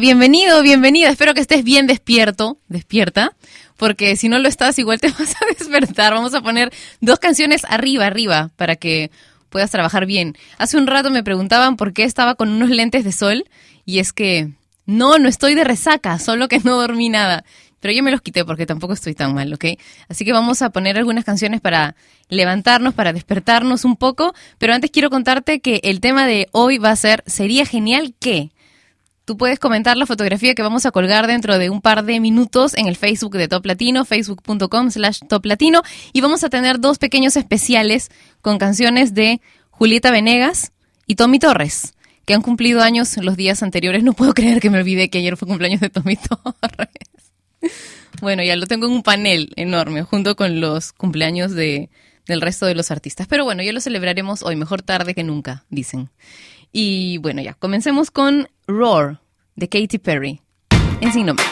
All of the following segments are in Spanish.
Bienvenido, bienvenida. Espero que estés bien despierto, despierta, porque si no lo estás, igual te vas a despertar. Vamos a poner dos canciones arriba, arriba, para que puedas trabajar bien. Hace un rato me preguntaban por qué estaba con unos lentes de sol, y es que no, no estoy de resaca, solo que no dormí nada. Pero yo me los quité porque tampoco estoy tan mal, ¿ok? Así que vamos a poner algunas canciones para levantarnos, para despertarnos un poco. Pero antes quiero contarte que el tema de hoy va a ser, sería genial que Tú puedes comentar la fotografía que vamos a colgar dentro de un par de minutos en el Facebook de Top Latino, facebook.com slash Top Latino, y vamos a tener dos pequeños especiales con canciones de Julieta Venegas y Tommy Torres, que han cumplido años los días anteriores. No puedo creer que me olvidé que ayer fue cumpleaños de Tommy Torres. Bueno, ya lo tengo en un panel enorme, junto con los cumpleaños de, del resto de los artistas. Pero bueno, ya lo celebraremos hoy, mejor tarde que nunca, dicen. Y bueno, ya, comencemos con Roar de Katy Perry. En nombre.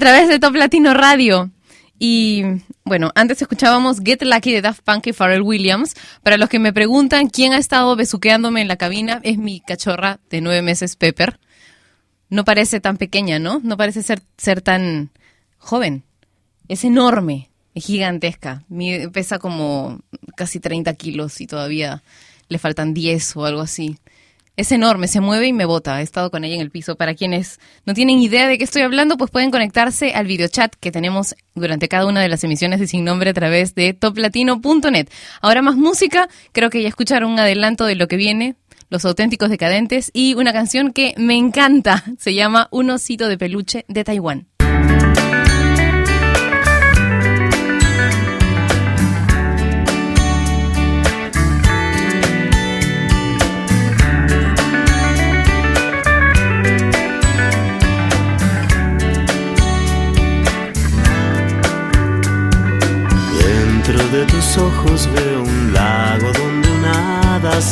través de Top Latino Radio. Y bueno, antes escuchábamos Get Lucky de Daft Punk y Pharrell Williams. Para los que me preguntan quién ha estado besuqueándome en la cabina, es mi cachorra de nueve meses, Pepper. No parece tan pequeña, ¿no? No parece ser, ser tan joven. Es enorme, es gigantesca. Pesa como casi 30 kilos y todavía le faltan 10 o algo así. Es enorme, se mueve y me bota. He estado con ella en el piso. Para quienes no tienen idea de qué estoy hablando, pues pueden conectarse al videochat que tenemos durante cada una de las emisiones de Sin Nombre a través de toplatino.net. Ahora más música, creo que ya escucharon un adelanto de lo que viene, Los auténticos decadentes y una canción que me encanta, se llama Un osito de peluche de Taiwán.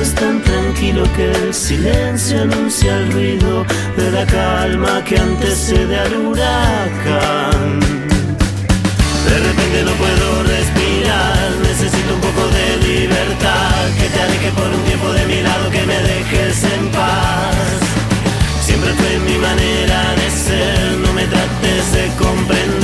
es tan tranquilo que el silencio anuncia el ruido de la calma que antecede al huracán. De repente no puedo respirar, necesito un poco de libertad. Que te aleje por un tiempo de mi lado, que me dejes en paz. Siempre fue mi manera de ser, no me trates de comprender.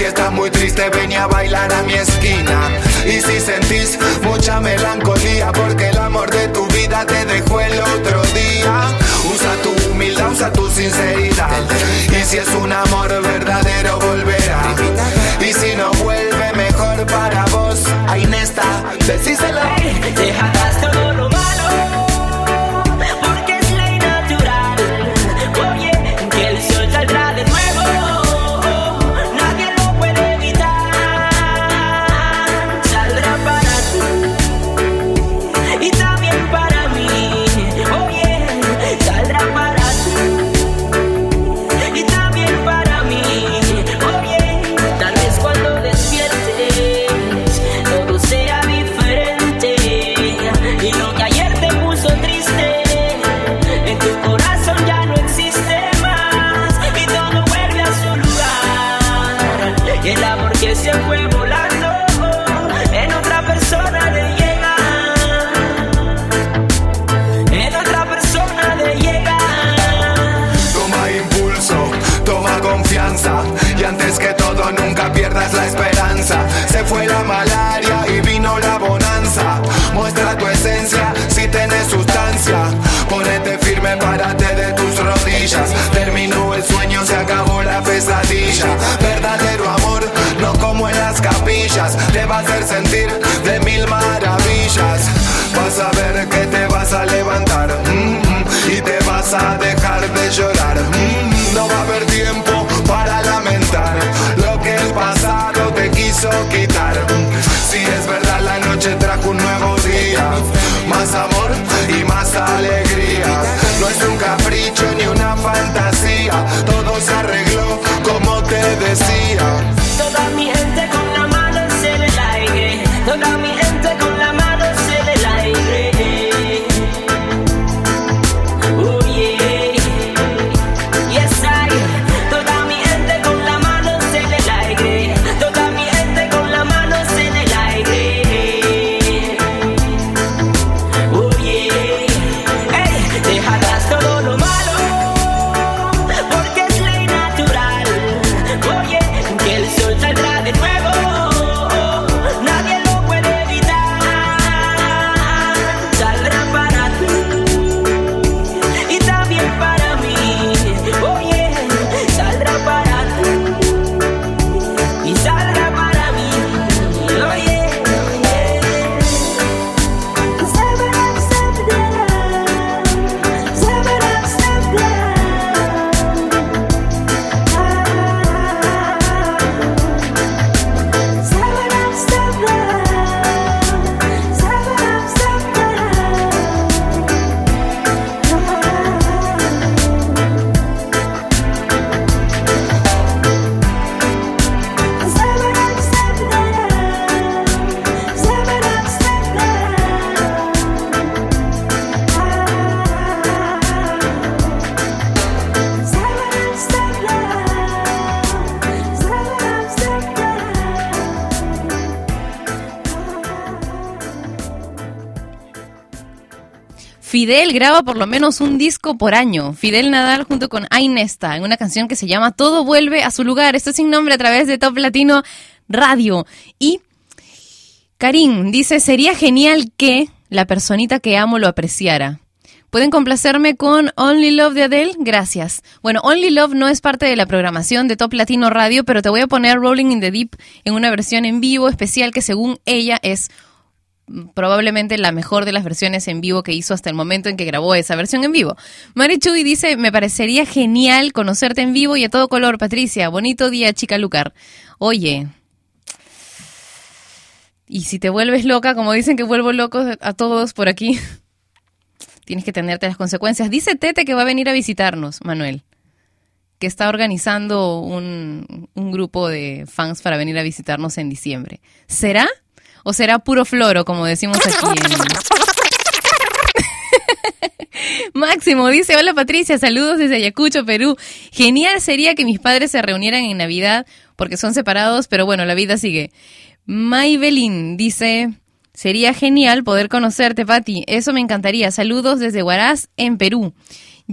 Si estás muy triste, ven a bailar a mi esquina. Y si sentís mucha melancolía, porque el amor de tu vida te dejó el otro día. Usa tu humildad repita. Y si es un amor verdadero, volverá. Y si no vuelve, mejor para vos. Ahí está, decíselo. Verdadero amor, no como en las capillas. Te va a hacer sentir de mil maravillas. Vas a ver que te vas a levantar. mm, y te vas a dejar de llorar. Mm, No va a haber tiempo para lamentar lo que el pasado te quiso quitar. Toda mi gente Fidel graba por lo menos un disco por año. Fidel Nadal junto con Ainesta en una canción que se llama Todo vuelve a su lugar. Esto es sin nombre a través de Top Latino Radio. Y Karim dice, sería genial que la personita que amo lo apreciara. ¿Pueden complacerme con Only Love de Adele? Gracias. Bueno, Only Love no es parte de la programación de Top Latino Radio, pero te voy a poner Rolling in the Deep en una versión en vivo especial que según ella es probablemente la mejor de las versiones en vivo que hizo hasta el momento en que grabó esa versión en vivo. Mari Chuy dice, me parecería genial conocerte en vivo y a todo color, Patricia. Bonito día, chica Lucar. Oye, y si te vuelves loca, como dicen que vuelvo locos a todos por aquí, tienes que tenerte las consecuencias. Dice Tete que va a venir a visitarnos, Manuel, que está organizando un, un grupo de fans para venir a visitarnos en diciembre. ¿Será? ¿O será puro floro, como decimos aquí en... Máximo dice, hola Patricia, saludos desde Ayacucho, Perú. Genial sería que mis padres se reunieran en Navidad porque son separados, pero bueno, la vida sigue. Maybelline dice, sería genial poder conocerte, Pati. Eso me encantaría. Saludos desde Huaraz, en Perú.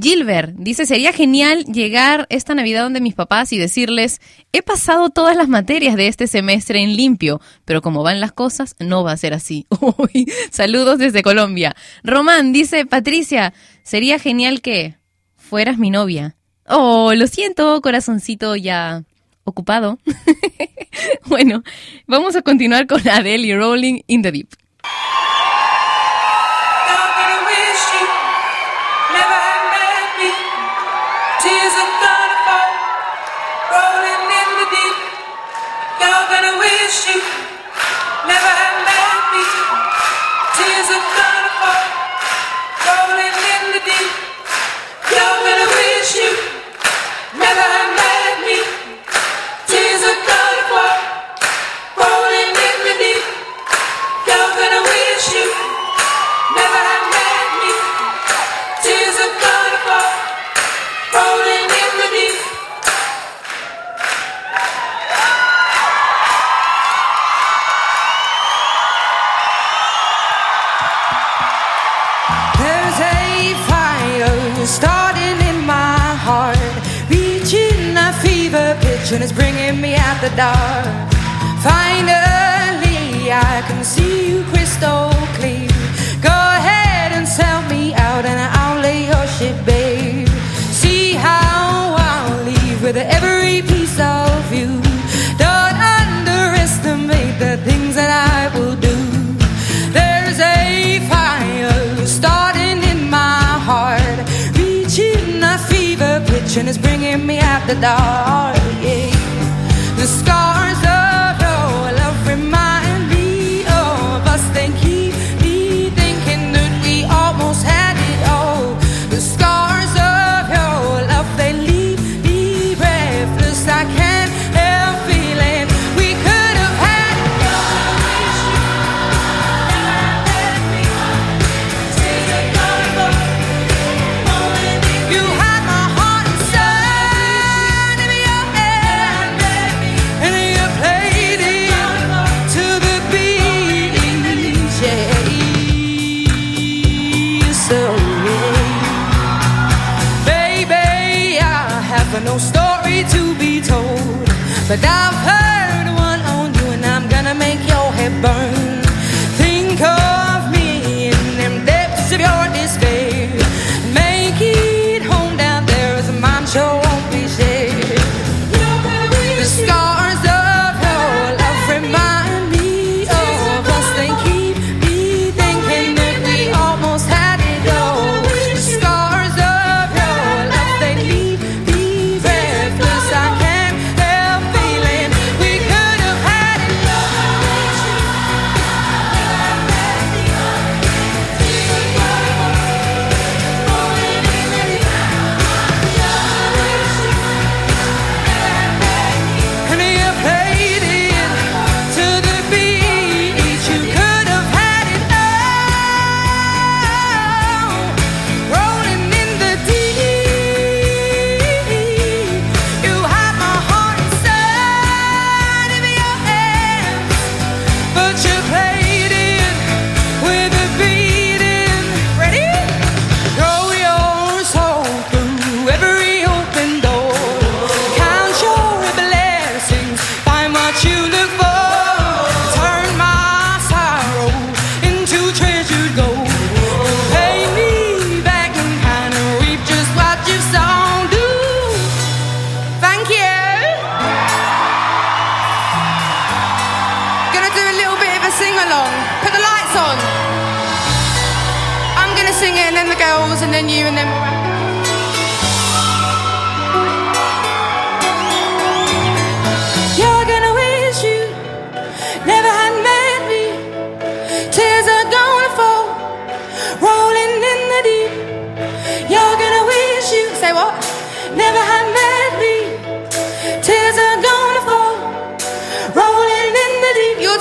Gilbert dice, sería genial llegar esta Navidad donde mis papás y decirles, he pasado todas las materias de este semestre en limpio, pero como van las cosas, no va a ser así. Uy, saludos desde Colombia. Román dice, Patricia, sería genial que fueras mi novia. Oh, lo siento, corazoncito ya ocupado. bueno, vamos a continuar con Adele y Rolling in the Deep.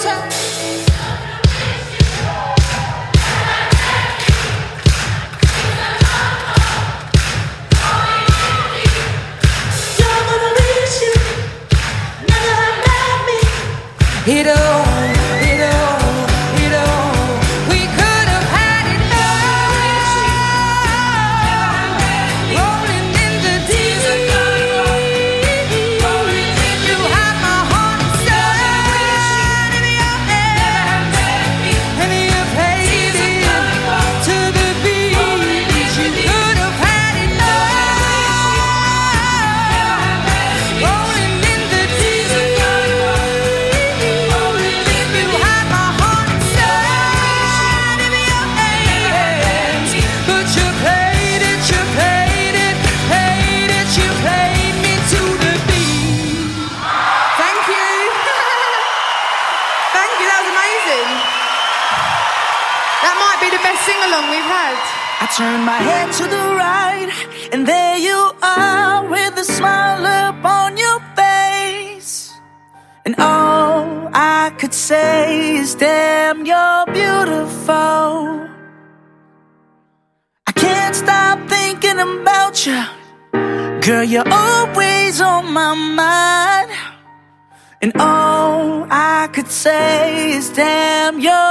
The deep. damn your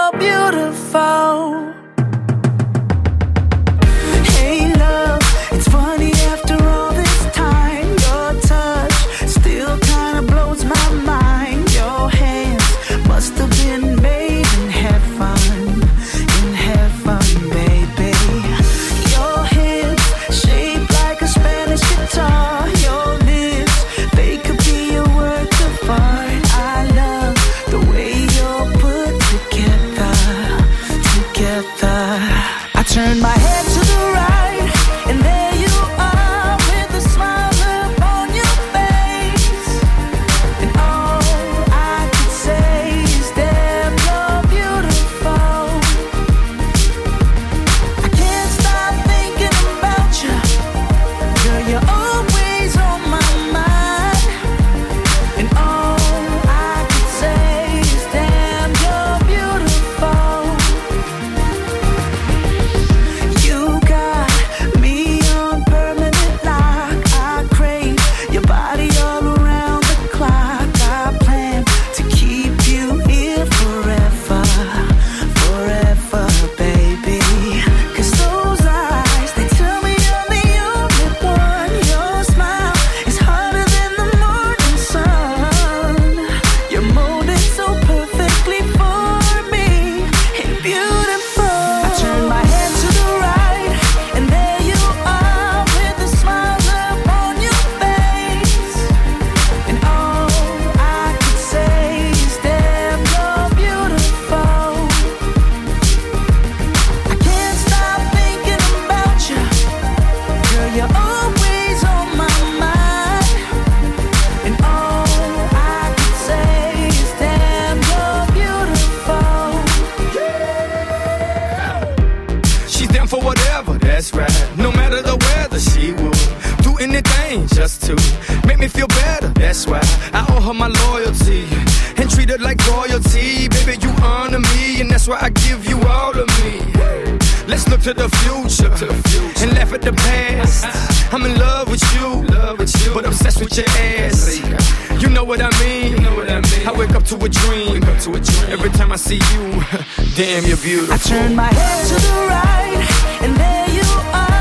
and treat like royalty. Baby, you honor me, and that's why I give you all of me. Let's look to the future, and laugh at the past. I'm in love with you, but obsessed with your ass. You know what I mean? I wake up to a dream. Every time I see you, damn, you're beautiful. I turn my head to the right, and there you are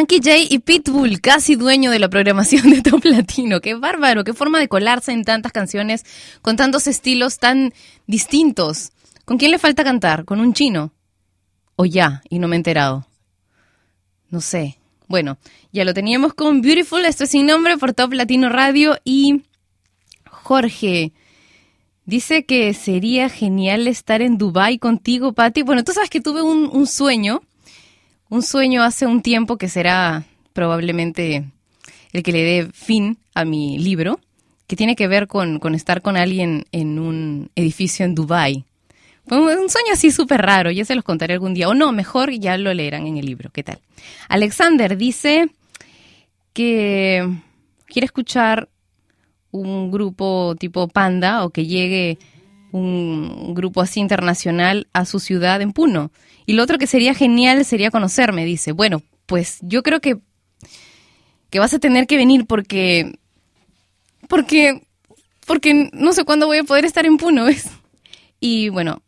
Frankie J y Pitbull, casi dueño de la programación de Top Latino. Qué bárbaro, qué forma de colarse en tantas canciones con tantos estilos tan distintos. ¿Con quién le falta cantar? ¿Con un chino? ¿O ya? Y no me he enterado. No sé. Bueno, ya lo teníamos con Beautiful, esto es sin nombre por Top Latino Radio y Jorge. Dice que sería genial estar en Dubai contigo, Patti. Bueno, tú sabes que tuve un, un sueño un sueño hace un tiempo que será probablemente el que le dé fin a mi libro, que tiene que ver con, con estar con alguien en un edificio en Dubai. Fue un un sueño así súper raro, ya se los contaré algún día. O no, mejor ya lo leerán en el libro. ¿Qué tal? Alexander dice que quiere escuchar un grupo tipo Panda o que llegue un grupo así internacional a su ciudad en Puno. Y lo otro que sería genial sería conocerme, dice. Bueno, pues yo creo que, que vas a tener que venir porque, porque, porque no sé cuándo voy a poder estar en Puno, ¿ves? Y bueno,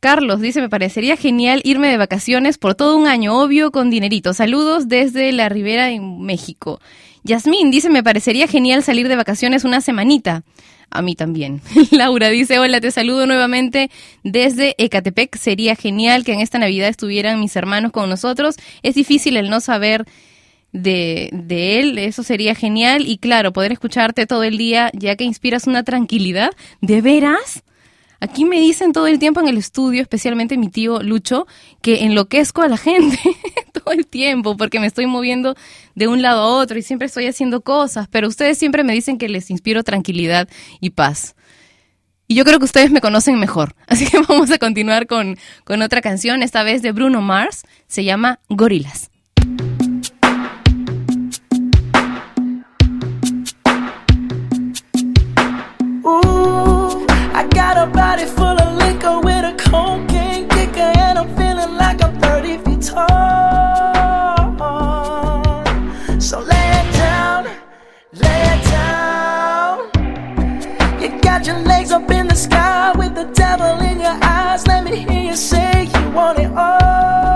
Carlos dice, me parecería genial irme de vacaciones por todo un año, obvio, con dinerito. Saludos desde la Ribera en México. Yasmín dice, me parecería genial salir de vacaciones una semanita. A mí también. Laura dice, hola, te saludo nuevamente desde Ecatepec. Sería genial que en esta Navidad estuvieran mis hermanos con nosotros. Es difícil el no saber de, de él, eso sería genial. Y claro, poder escucharte todo el día, ya que inspiras una tranquilidad. ¿De veras? Aquí me dicen todo el tiempo en el estudio, especialmente mi tío Lucho, que enloquezco a la gente todo el tiempo porque me estoy moviendo de un lado a otro y siempre estoy haciendo cosas, pero ustedes siempre me dicen que les inspiro tranquilidad y paz. Y yo creo que ustedes me conocen mejor. Así que vamos a continuar con, con otra canción, esta vez de Bruno Mars, se llama Gorilas. I got a body full of liquor with a cocaine kicker, and I'm feeling like I'm 30 feet tall. So lay it down, lay it down. You got your legs up in the sky with the devil in your eyes. Let me hear you say you want it all.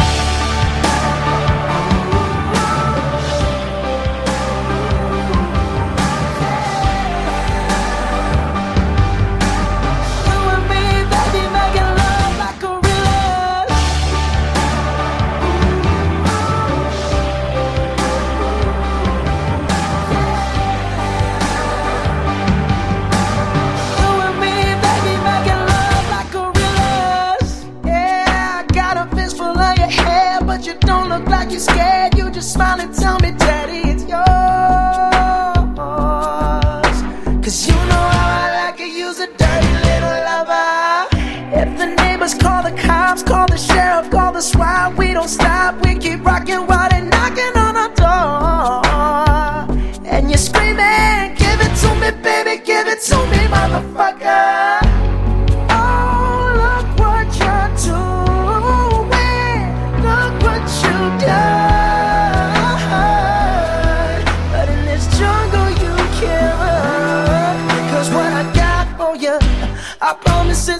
Look like you're scared. You just smile and tell me, Daddy, it's yours. Cause you know how I like it, use a dirty little lover. If the neighbors call the cops, call the sheriff, call the SWAT, we don't stop. We keep rocking while they're knocking on our door. And you're screaming, give it to me, baby, give it to me, motherfucker.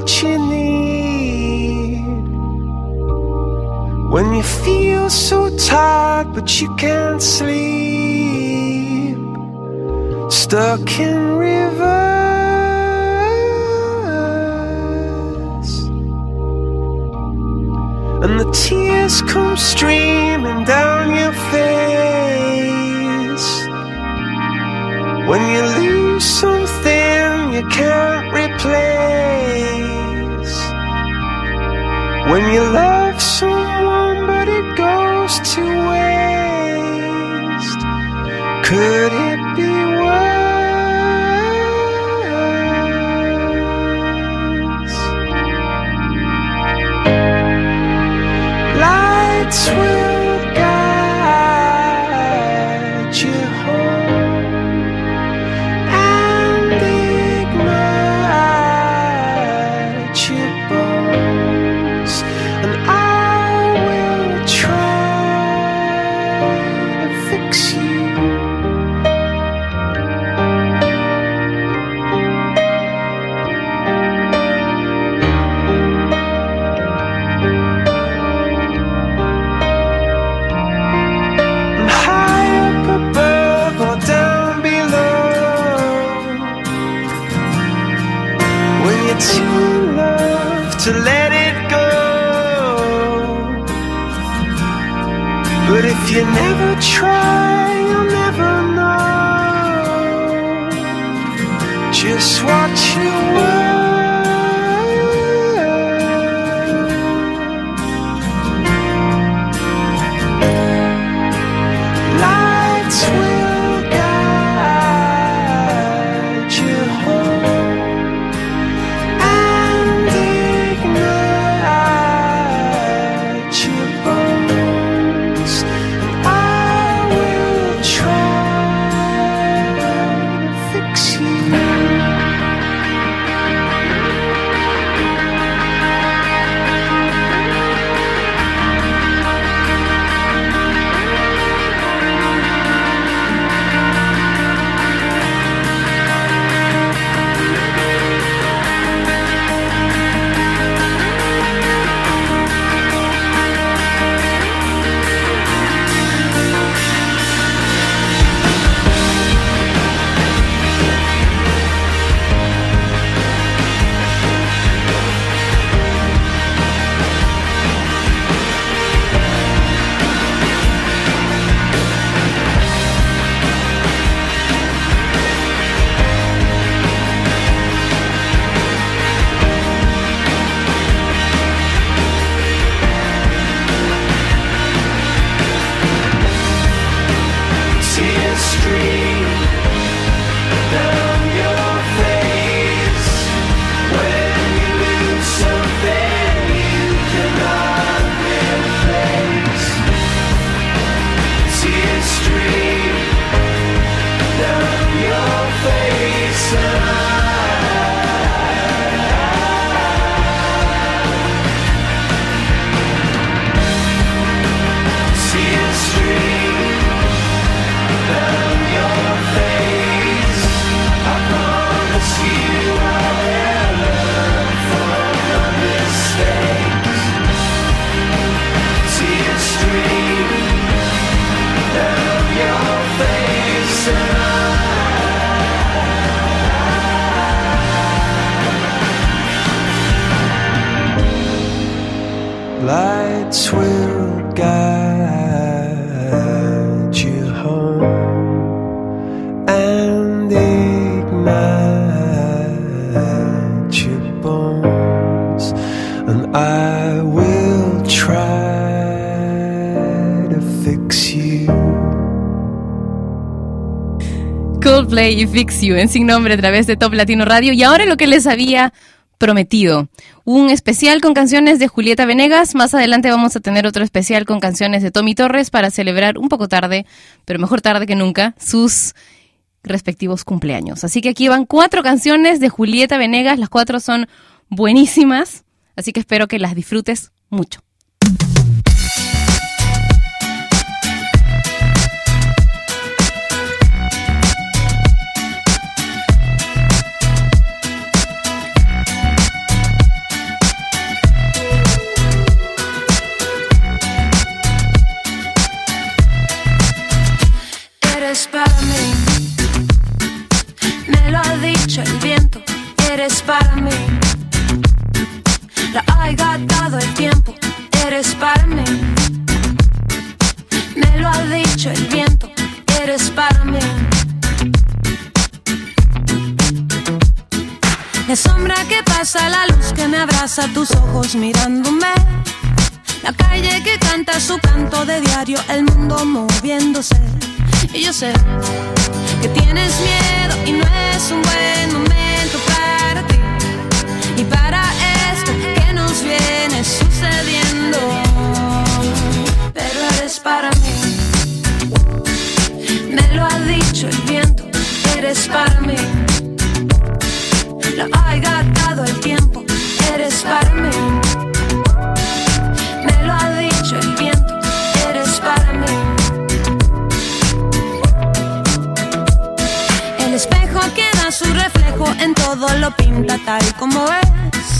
What you need. When you feel so tired, but you can't sleep. Stuck in reverse. And the tears come streaming down your face. When you lose something you can't replace. When you love someone but it goes to waste. Could it lights will guide you home and ignite your bones, and I will try to fix you. Coldplay y Fix You en Sin Nombre a través de Top Latino Radio. Y ahora lo que les había prometido. Un especial con canciones de Julieta Venegas. Más adelante vamos a tener otro especial con canciones de Tommy Torres para celebrar un poco tarde, pero mejor tarde que nunca, sus respectivos cumpleaños. Así que aquí van cuatro canciones de Julieta Venegas. Las cuatro son buenísimas. Así que espero que las disfrutes mucho. Eres para mí. La ha dado el tiempo, eres para mí. Me lo ha dicho el viento, eres para mí. La sombra que pasa, la luz que me abraza, tus ojos mirándome. La calle que canta su canto de diario, el mundo moviéndose. Y yo sé que tienes miedo y no es un buen momento sucediendo. Pero eres para mí. Me lo ha dicho el viento, eres para mí. Lo ha gastado el tiempo, eres para mí. Me lo ha dicho el viento, eres para mí. El espejo que da su reflejo en todo lo pinta tal como es.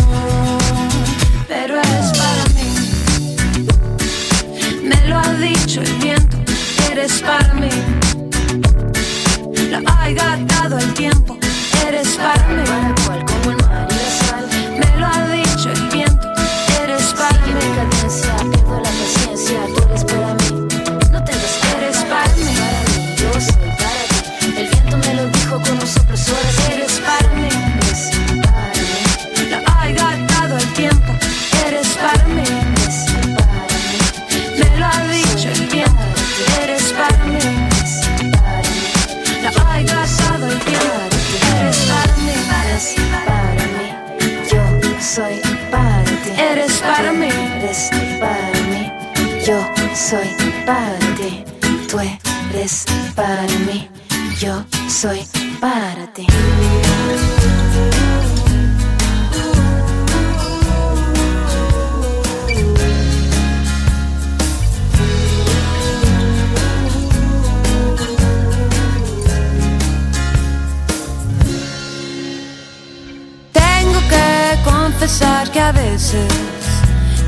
Eres para mí. Lo ha gastado el tiempo, eres para mí. Soy para ti. Tú eres para mí. Yo soy para ti. Tengo que confesar que a veces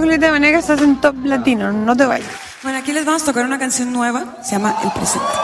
Julieta Venegas estás en Top Latino, no te vayas. Bueno, aquí les vamos a tocar una canción nueva, se llama El Presente.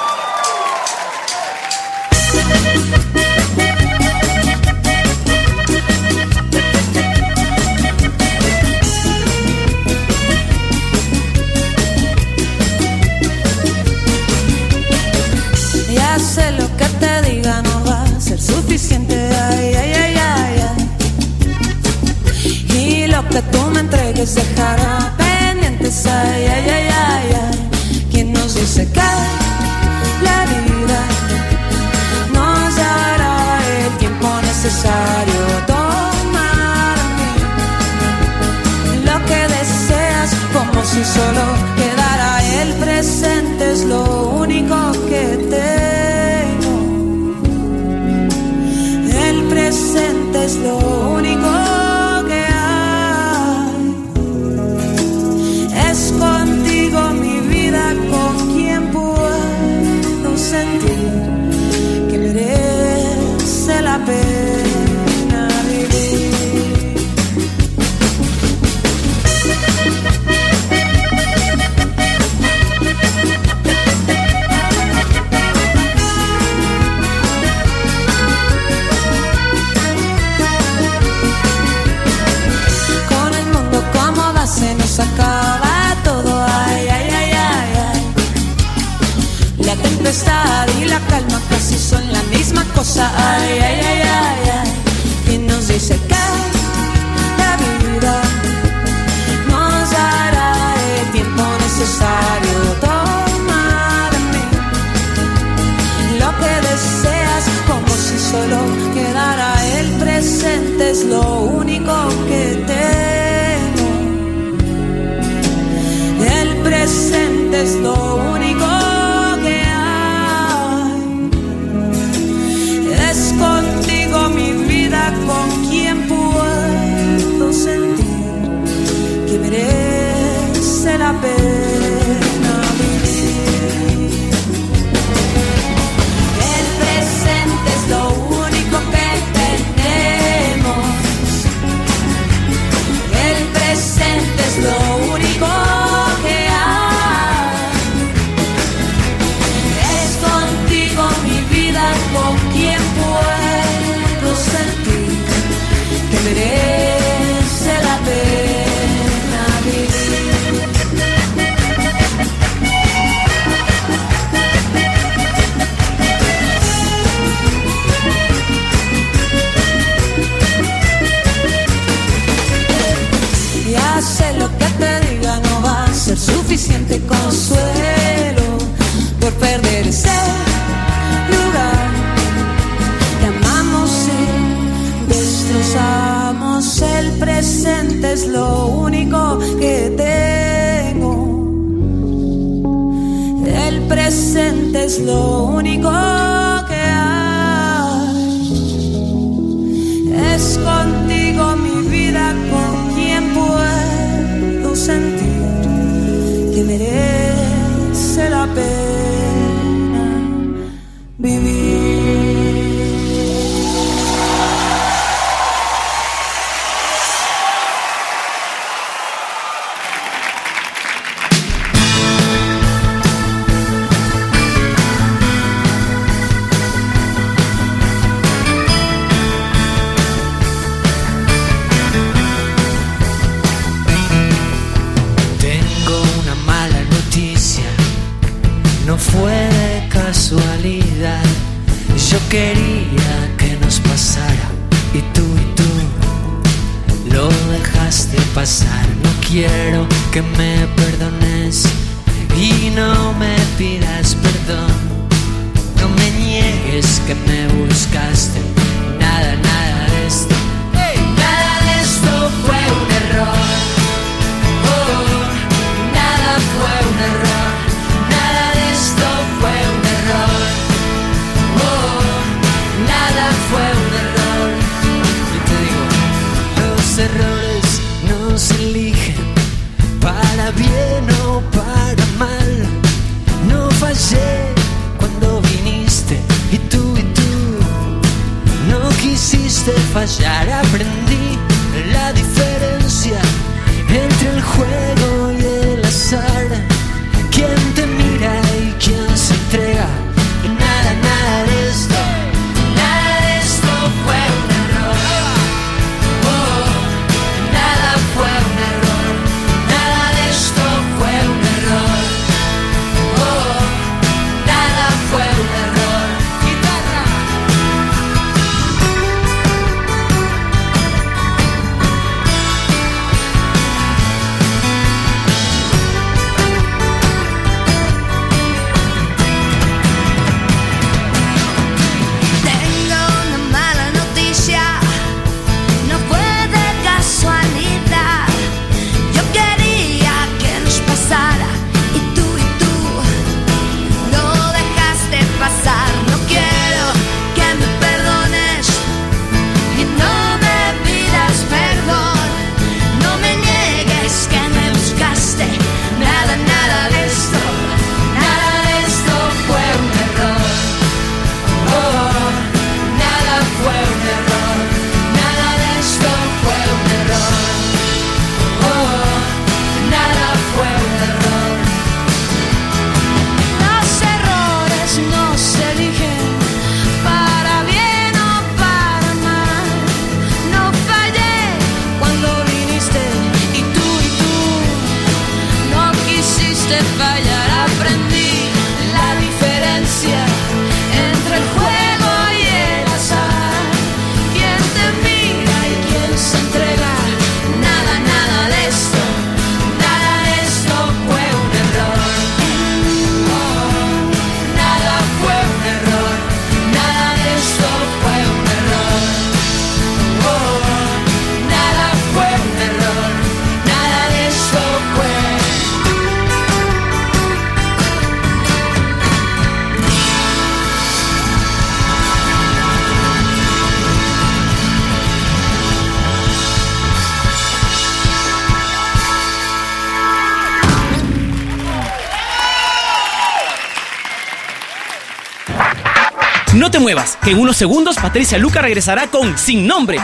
te muevas, que en unos segundos Patricia Luca regresará con Sin Nombre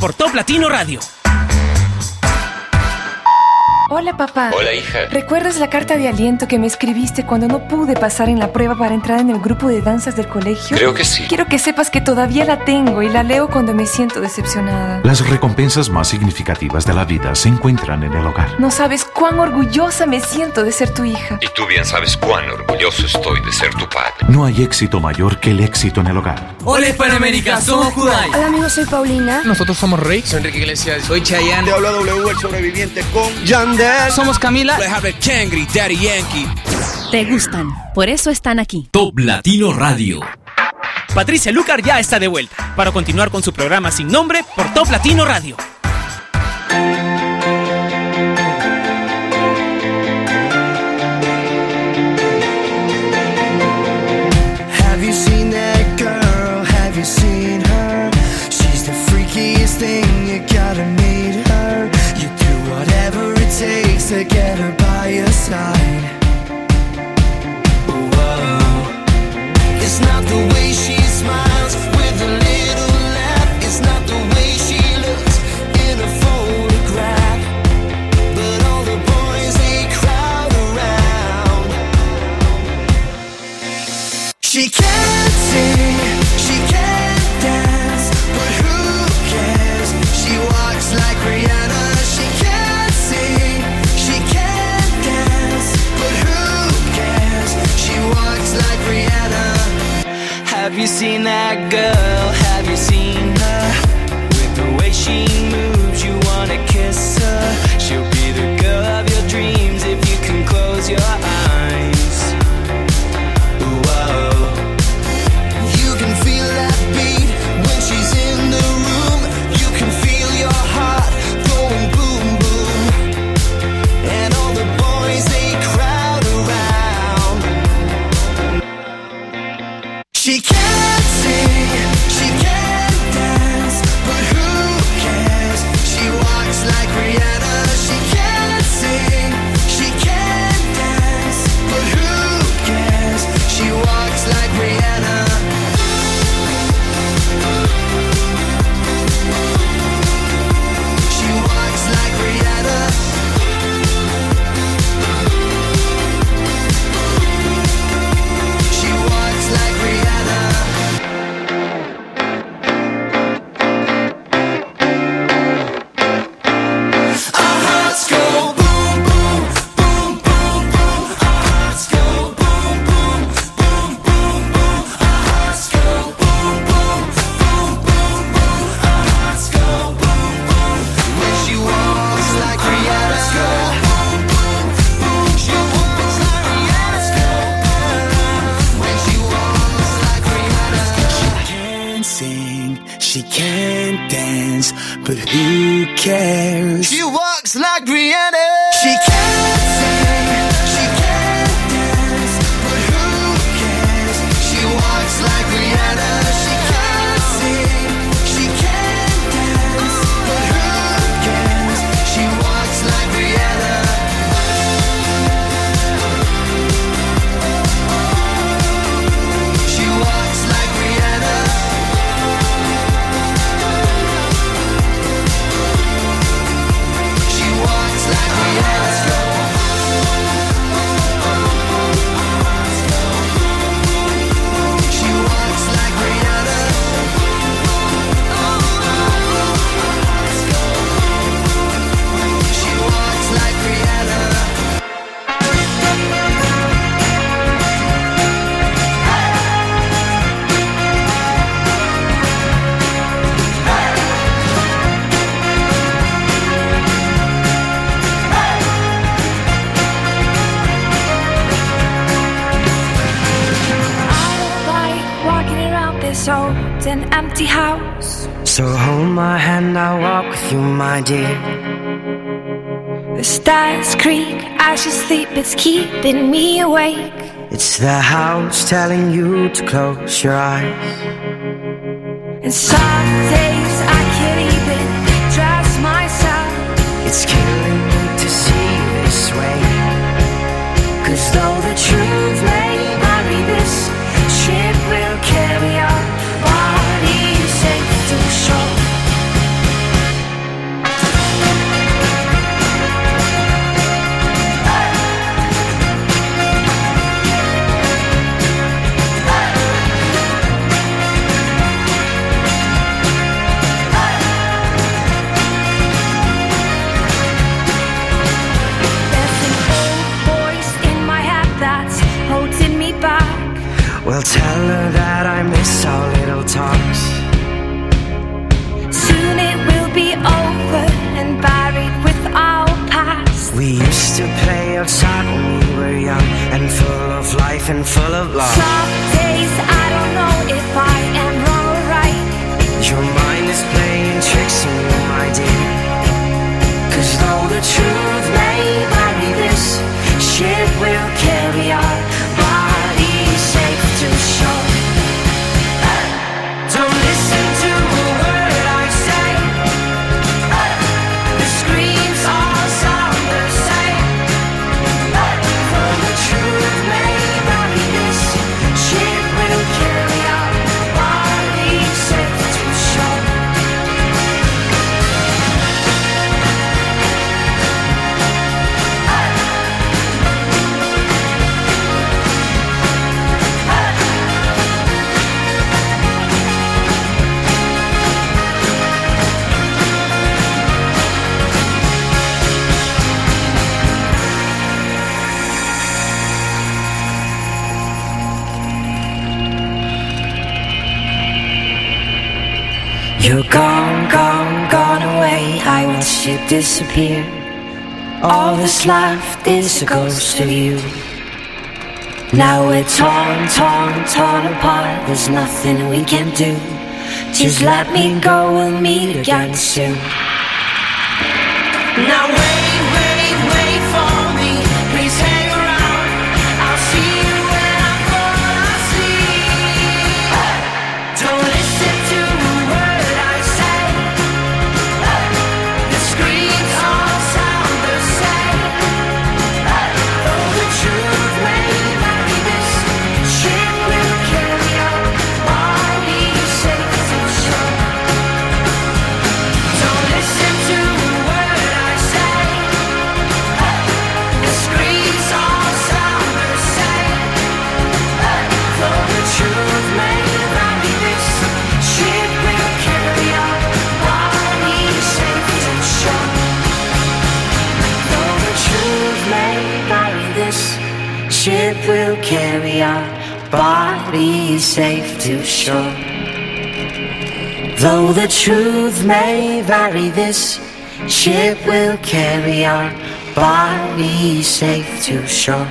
por Top Latino Radio. Hola papá. Hola hija. ¿Recuerdas la carta de aliento que me escribiste cuando no pude pasar en la prueba para entrar en el grupo de danzas del colegio? Creo que sí. Quiero que sepas que todavía la tengo y la leo cuando me siento decepcionada. Las recompensas más significativas de la vida se encuentran en el hogar. No sabes cuán orgullosa me siento de ser tu hija. Y tú bien sabes cuán orgulloso estoy de ser tu padre. No hay éxito mayor que el éxito en el hogar. Hola Hispanoamérica, somos Kudai. Hola amigos, soy Paulina. Nosotros somos Rey. Soy Enrique Iglesias. Soy Chayanne. Te habla W, el sobreviviente con Yande somos Camila. Te gustan, por eso están aquí. Top Latino Radio. Patricia Lucar ya está de vuelta para continuar con su programa sin nombre por Top Latino Radio. Have you seen that girl? keeping me awake. It's the house telling you to close your eyes. And some days I can't even trust myself. It's killing. Disappear. All that's left is a ghost of you. Now we're torn, torn, torn apart. There's nothing we can do. Just let me go, we'll meet again soon. Now bodies safe to shore. Though the truth may vary, this ship will carry our bodies safe to shore.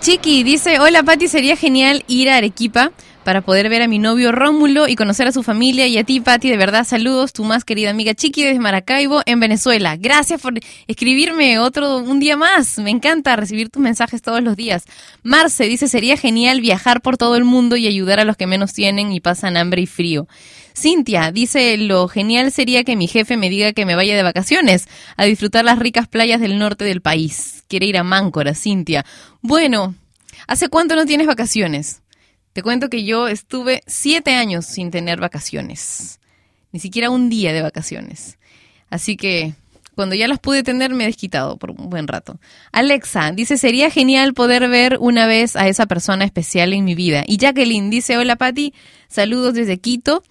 Chiqui dice, hola Pati, sería genial ir a Arequipa para poder ver a mi novio Rómulo y conocer a su familia y a ti Pati, de verdad saludos, tu más querida amiga Chiqui desde Maracaibo en Venezuela. Gracias por escribirme otro un día más, me encanta recibir tus mensajes todos los días. Marce dice, sería genial viajar por todo el mundo y ayudar a los que menos tienen y pasan hambre y frío. Cintia dice, lo genial sería que mi jefe me diga que me vaya de vacaciones a disfrutar las ricas playas del norte del país. Quiere ir a Máncora, Cintia. Bueno, ¿hace cuánto no tienes vacaciones? Te cuento que yo estuve siete años sin tener vacaciones. Ni siquiera un día de vacaciones. Así que cuando ya las pude tener me he desquitado por un buen rato. Alexa dice, sería genial poder ver una vez a esa persona especial en mi vida. Y Jacqueline dice, hola Patti, saludos desde Quito.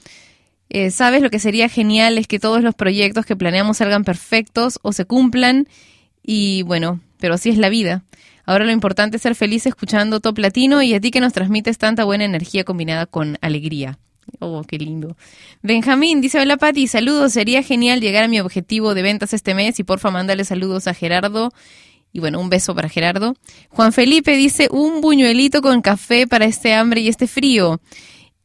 Eh, Sabes lo que sería genial es que todos los proyectos que planeamos salgan perfectos o se cumplan. Y bueno, pero así es la vida. Ahora lo importante es ser feliz escuchando Top Latino y a ti que nos transmites tanta buena energía combinada con alegría. Oh, qué lindo. Benjamín dice, hola Pati, saludos, sería genial llegar a mi objetivo de ventas este mes y porfa mándale saludos a Gerardo. Y bueno, un beso para Gerardo. Juan Felipe dice, un buñuelito con café para este hambre y este frío.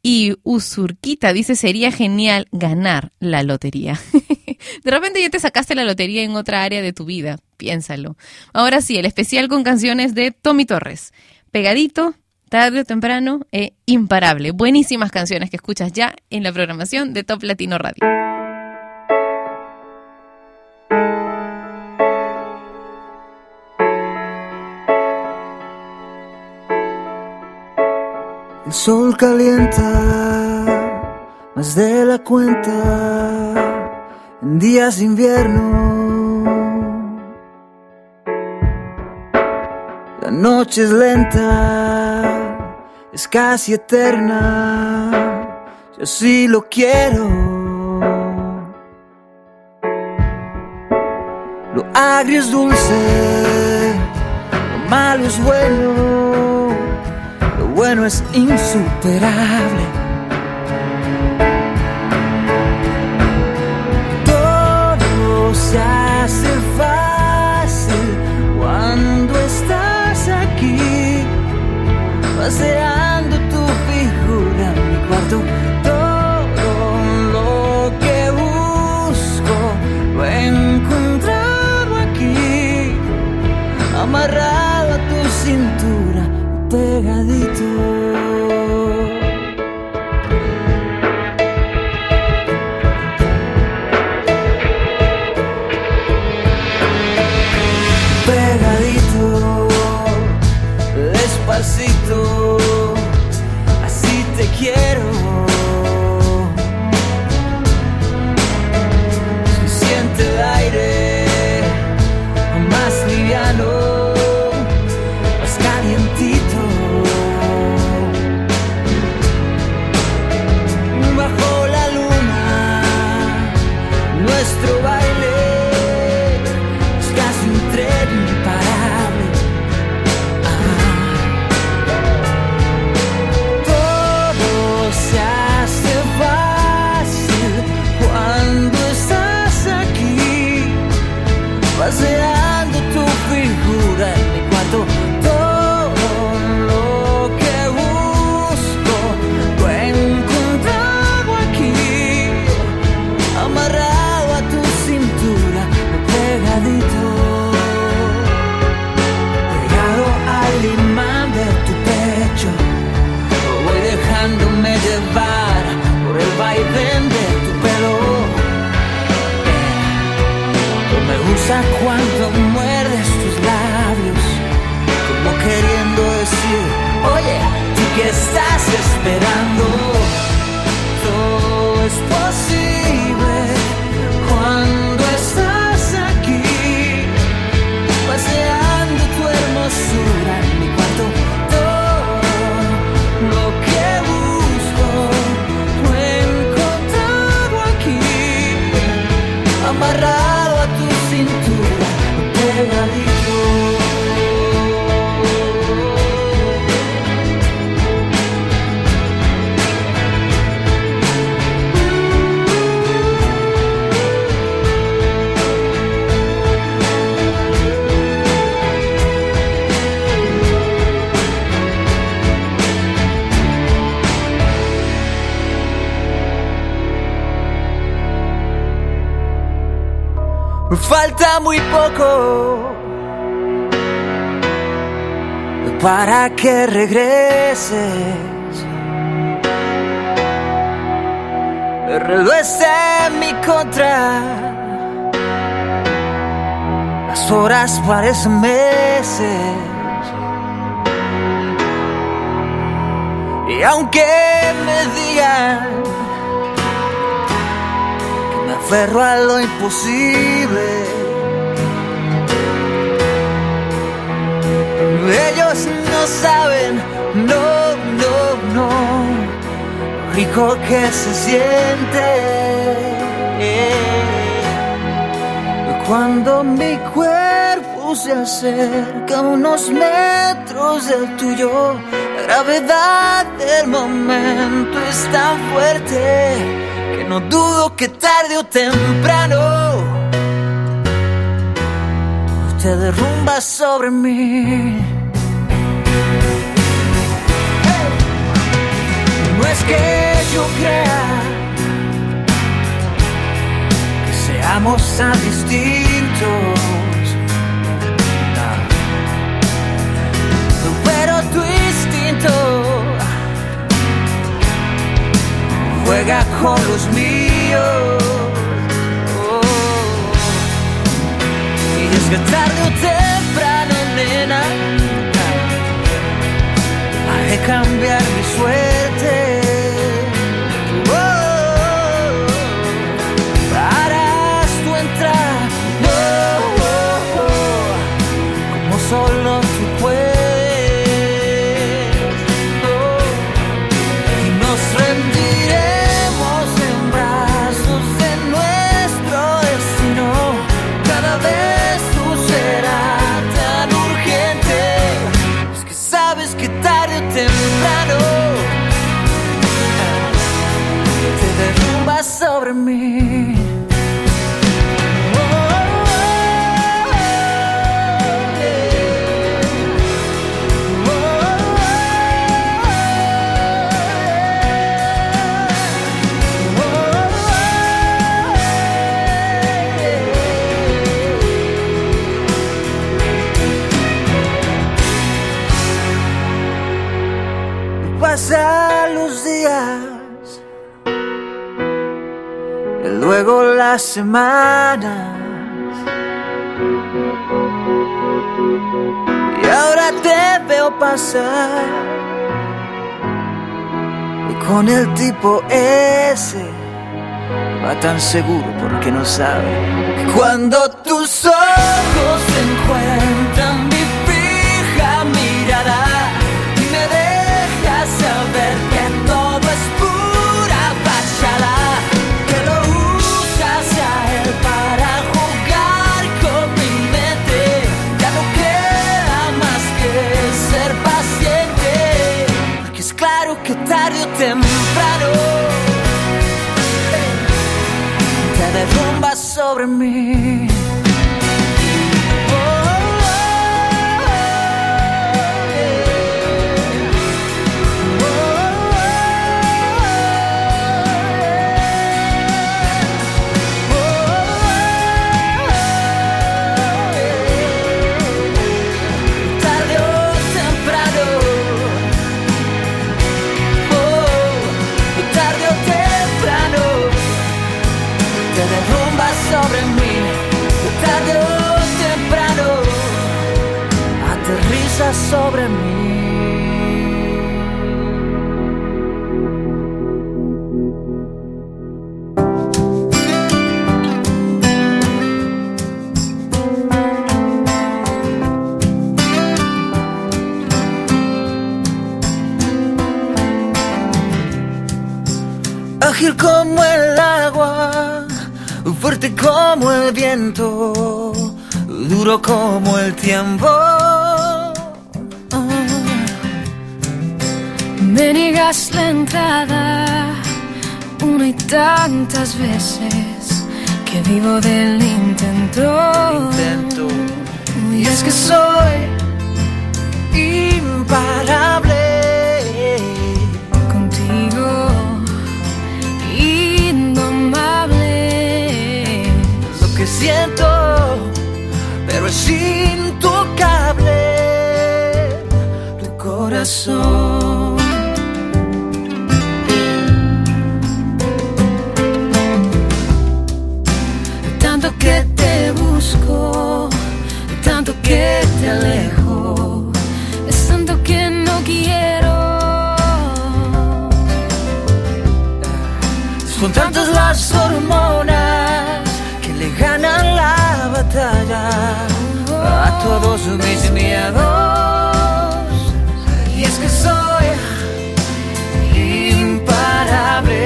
Y Usurquita dice, sería genial ganar la lotería. de repente ya te sacaste la lotería en otra área de tu vida, piénsalo. Ahora sí, el especial con canciones de Tommy Torres. Pegadito, tarde o temprano e imparable. Buenísimas canciones que escuchas ya en la programación de Top Latino Radio. El sol calienta más de la cuenta en días de invierno. La noche es lenta, es casi eterna. Yo sí lo quiero. Lo agrio es dulce, lo malo es bueno. Bueno es insuperable. Todo se hace fácil cuando estás aquí, parecen meses. Y aunque me digan que me aferro a lo imposible, ellos no saben, no, no, no, rico que se siente. Cuando mi cuerpo se acerca unos metros del tuyo, la gravedad del momento es tan fuerte que no dudo que tarde o temprano te derrumbas sobre mí. No es que yo crea que seamos tan distintos. Juega con los míos. Oh. Y es que tarde o temprano, nena, hay que cambiar mi suerte. Las semanas. Y ahora te veo pasar con el tipo ese va tan seguro porque no sabe que cuando tus ojos se encuentran sobre mí. Sobre mí. Ágil como el agua, fuerte como el viento, duro como el tiempo. Me niegas la entrada una y tantas veces que vivo del intento. Y es que soy imparable contigo, indomable. Lo que siento, pero es intocable tu corazón. Las hormonas que le ganan la batalla a todos mis miedos. Y es que soy imparable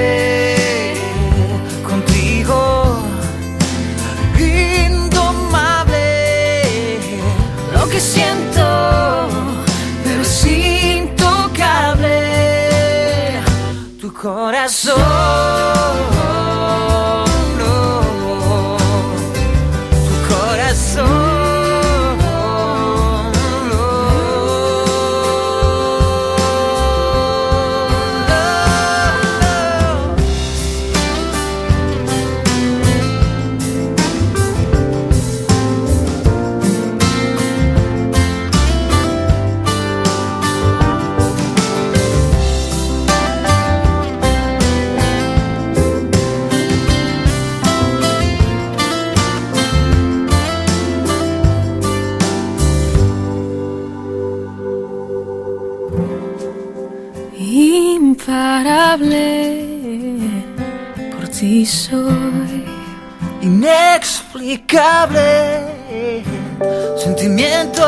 contigo, indomable. Lo que siento, pero es intocable tu corazón. Inexplicable. Sentimiento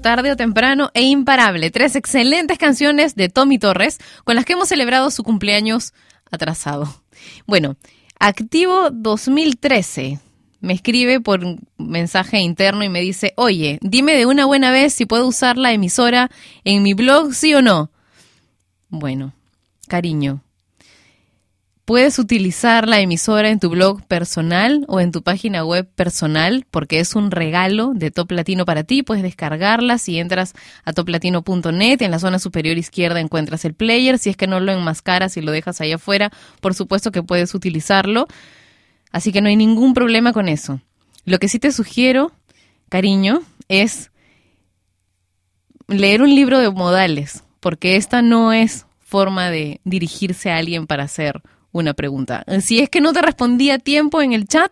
Tarde o temprano e imparable. Tres excelentes canciones de Tommy Torres con las que hemos celebrado su cumpleaños atrasado. Bueno, Activo 2013 me escribe por mensaje interno y me dice, oye, dime de una buena vez si puedo usar la emisora en mi blog, sí o no. Bueno, cariño, Puedes utilizar la emisora en tu blog personal o en tu página web personal porque es un regalo de Top Latino para ti. Puedes descargarla si entras a toplatino.net. En la zona superior izquierda encuentras el player. Si es que no lo enmascaras y lo dejas ahí afuera, por supuesto que puedes utilizarlo. Así que no hay ningún problema con eso. Lo que sí te sugiero, cariño, es leer un libro de modales, porque esta no es forma de dirigirse a alguien para hacer una pregunta. Si es que no te respondí a tiempo en el chat,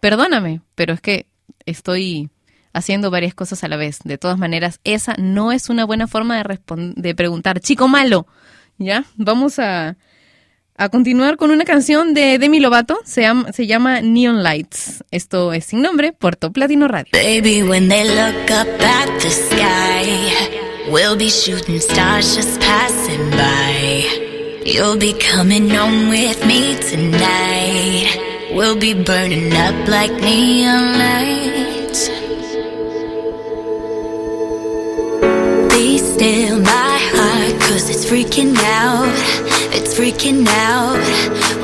perdóname, pero es que estoy haciendo varias cosas a la vez. De todas maneras, esa no es una buena forma de, de preguntar. Chico malo, ¿ya? Vamos a, a continuar con una canción de Demi Lovato, se llama, se llama Neon Lights. Esto es sin nombre, Puerto Platino Radio. Baby, when they look up at the sky, we'll be shooting stars just passing by. You'll be coming home with me tonight. We'll be burning up like neon lights. Be still my heart, cause it's freaking out. It's freaking out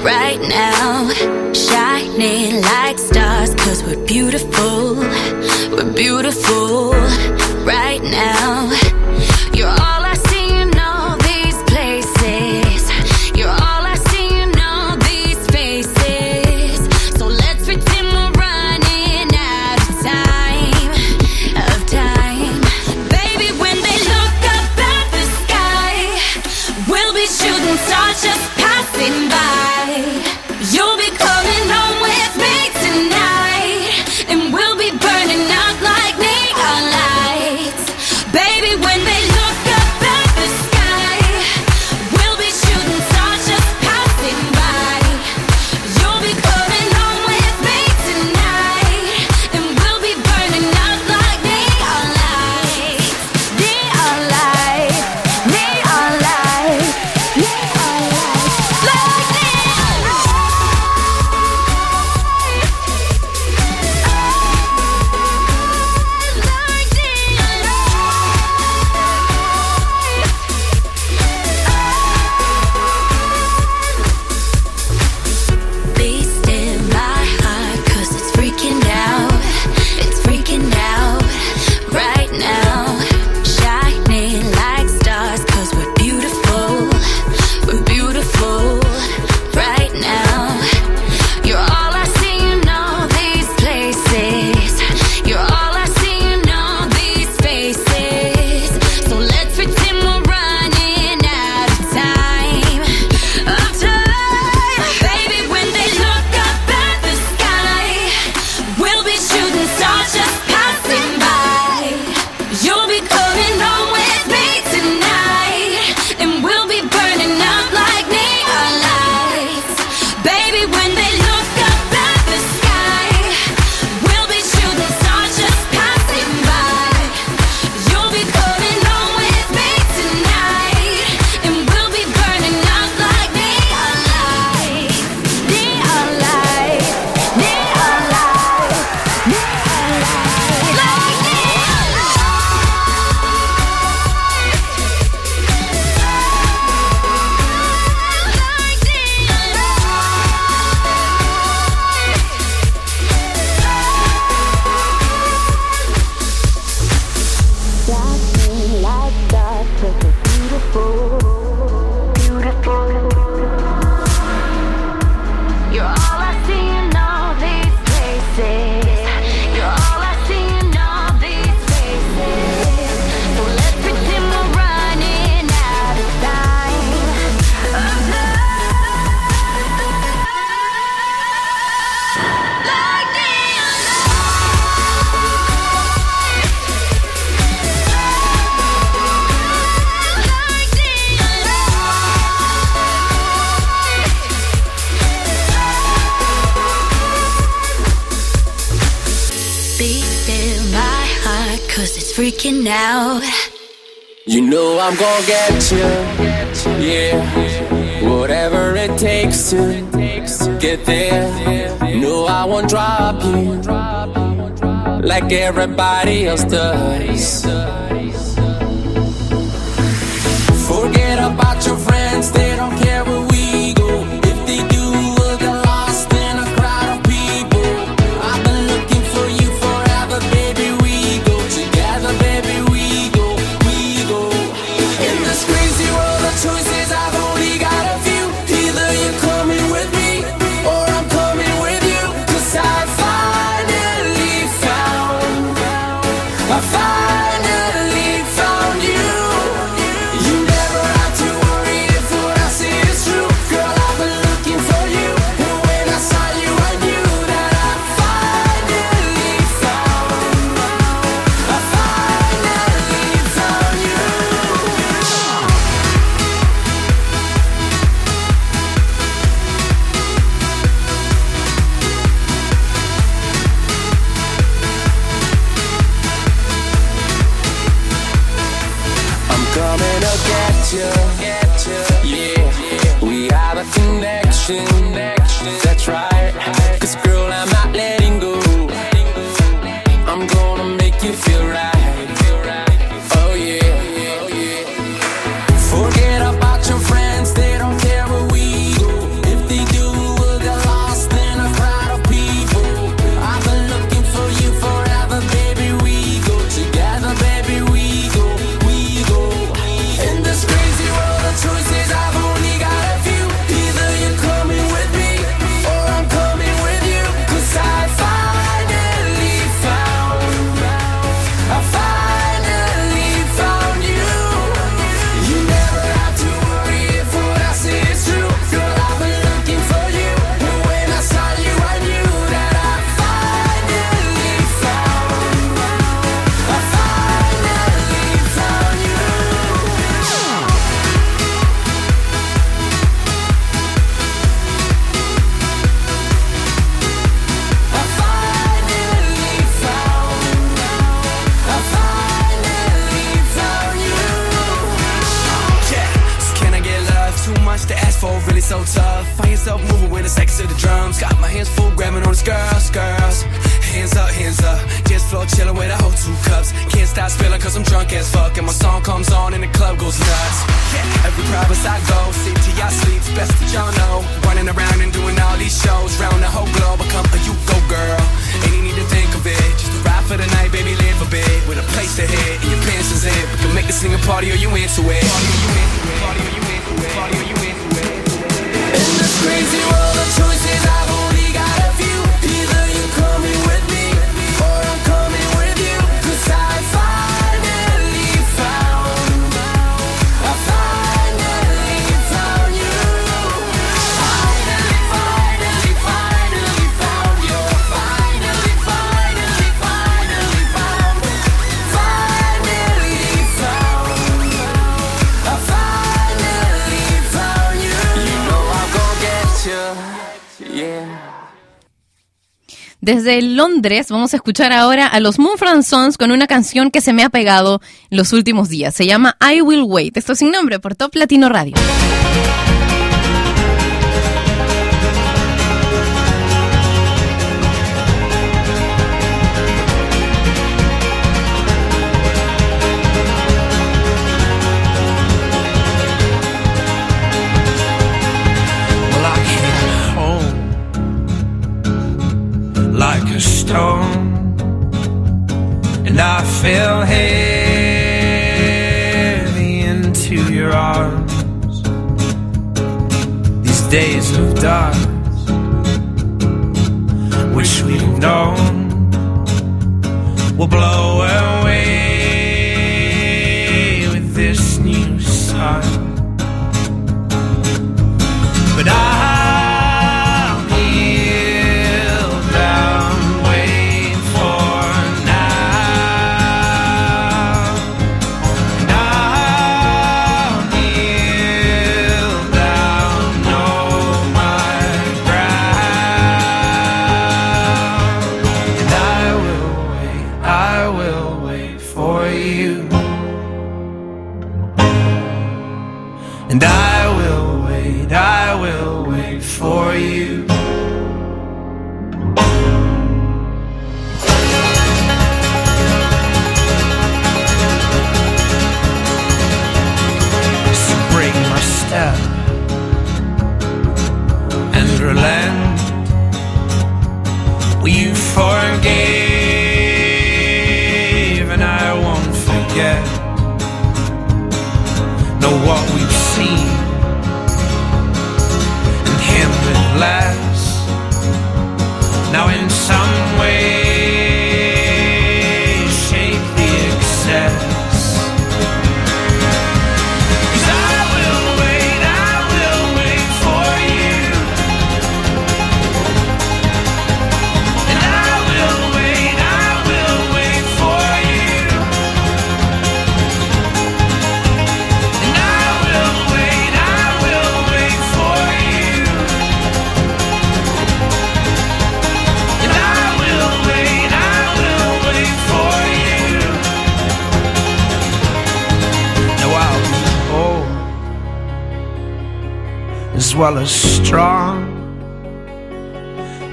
right now. Shining like stars, cause we're beautiful. We're beautiful right now. You know I'm gonna get you, yeah. Whatever it takes to get there. No, I won't drop you like everybody else does. Forget about your friends, they don't Desde Londres vamos a escuchar ahora a los Moon Sons con una canción que se me ha pegado los últimos días. Se llama I Will Wait. Esto sin nombre por Top Latino Radio. stone, and I fell heavy into your arms. These days of darkness, wish we'd known, will blow away with this new sun. But I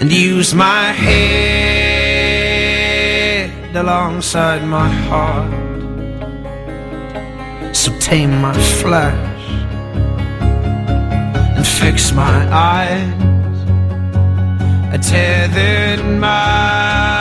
and use my head alongside my heart. So tame my flesh and fix my eyes, a tethered my.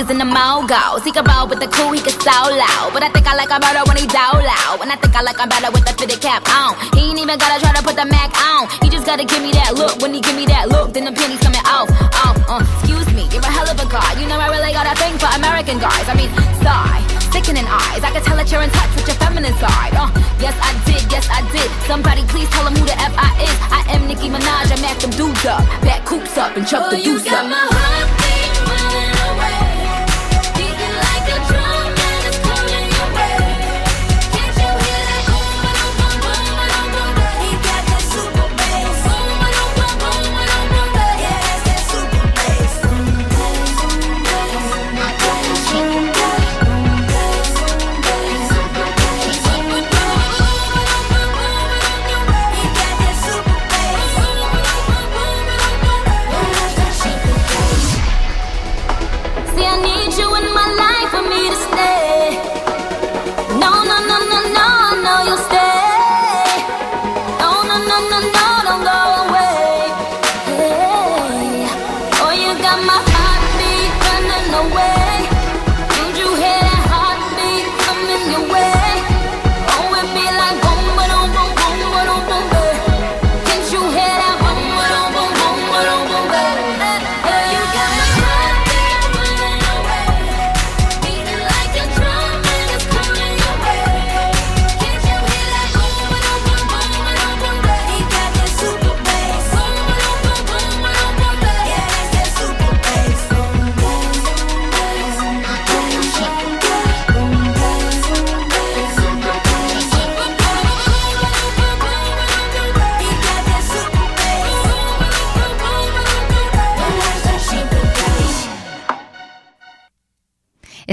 niggas in the mogos. He can roll with the cool, he can so loud. But I think I like him better when he out loud. And I think I like him better with the fitted cap on. He ain't even gotta try to put the Mac on. He just gotta give me that look. When he give me that look, then the penny's coming off. Oh, uh, excuse me, you're a hell of a guy. You know I really got a thing for American guys. I mean, sigh, sickening eyes. I can tell that you're in touch with your feminine side. Uh, yes, I did, yes, I did. Somebody please tell him who the F I is. I am Nicki Minaj, I'm Mac them dudes up. Back coops up and chuck oh, the deuce up.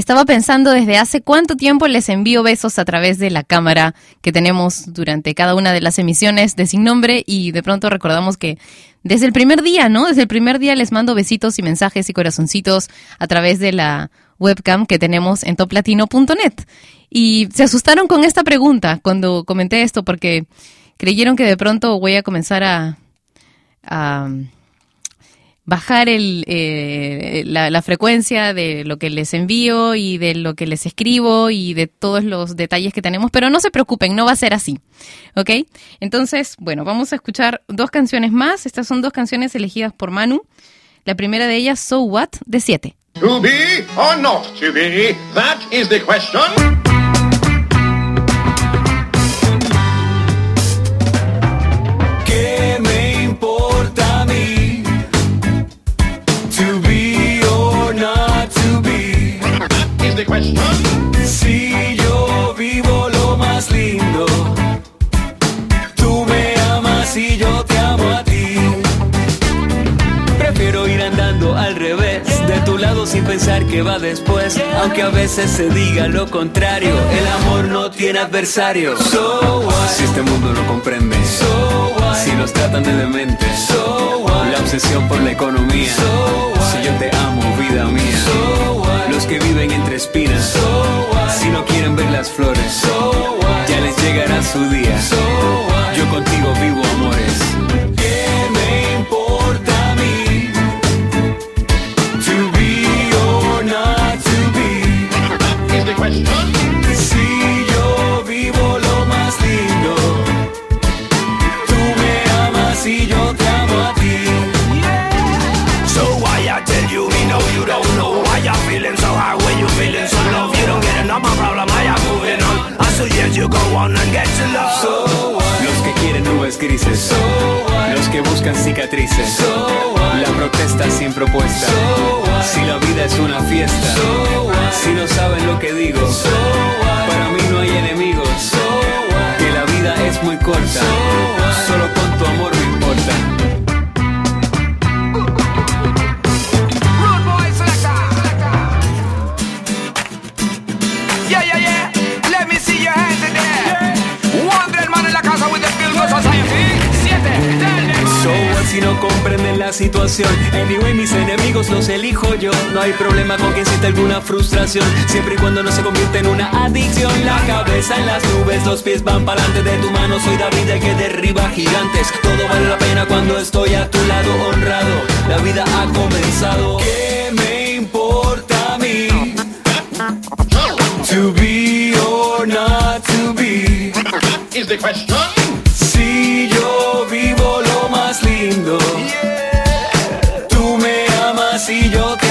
Estaba pensando desde hace cuánto tiempo les envío besos a través de la cámara que tenemos durante cada una de las emisiones de Sin Nombre y de pronto recordamos que desde el primer día, ¿no? Desde el primer día les mando besitos y mensajes y corazoncitos a través de la webcam que tenemos en toplatino.net. Y se asustaron con esta pregunta cuando comenté esto porque creyeron que de pronto voy a comenzar a, a bajar el, eh, la, la frecuencia de lo que les envío y de lo que les escribo y de todos los detalles que tenemos, pero no se preocupen, no va a ser así, ¿ok? Entonces, bueno, vamos a escuchar dos canciones más. Estas son dos canciones elegidas por Manu. La primera de ellas, So What, de 7. To be or not to be? That is the question. Pensar que va después. Aunque a veces se diga lo contrario, el amor no tiene adversario. So what? Si este mundo no comprende, so what? Si nos tratan de demente, so what? La obsesión por la economía, so what? Si yo te amo, vida mía, so what? Los que viven entre espinas, so what? Si no quieren ver las flores, so what? Ya les llegará su día, so what? Yo contigo vivo amores. ¿Qué me importa me. So why I tell you me know you don't know why you feeling so high when you feeling so low You don't get enough my problem why you moving on I suggest you go on and get your love So nubes grises? Los que buscan cicatrices? La protesta sin propuesta? Si la vida es una fiesta? Si no saben lo que digo? Para mí no hay enemigos? Que la vida es muy corta? Solo con tu amor me importa. Si no comprenden la situación. Anyway, mis enemigos los elijo yo. No hay problema con quien sienta alguna frustración. Siempre y cuando no se convierta en una adicción. La cabeza en las nubes, los pies van para adelante. De tu mano Soy David el que derriba gigantes. Todo vale la pena cuando estoy a tu lado honrado. La vida ha comenzado. ¿Qué me importa a mí? To be or not to be Is the question. Y yo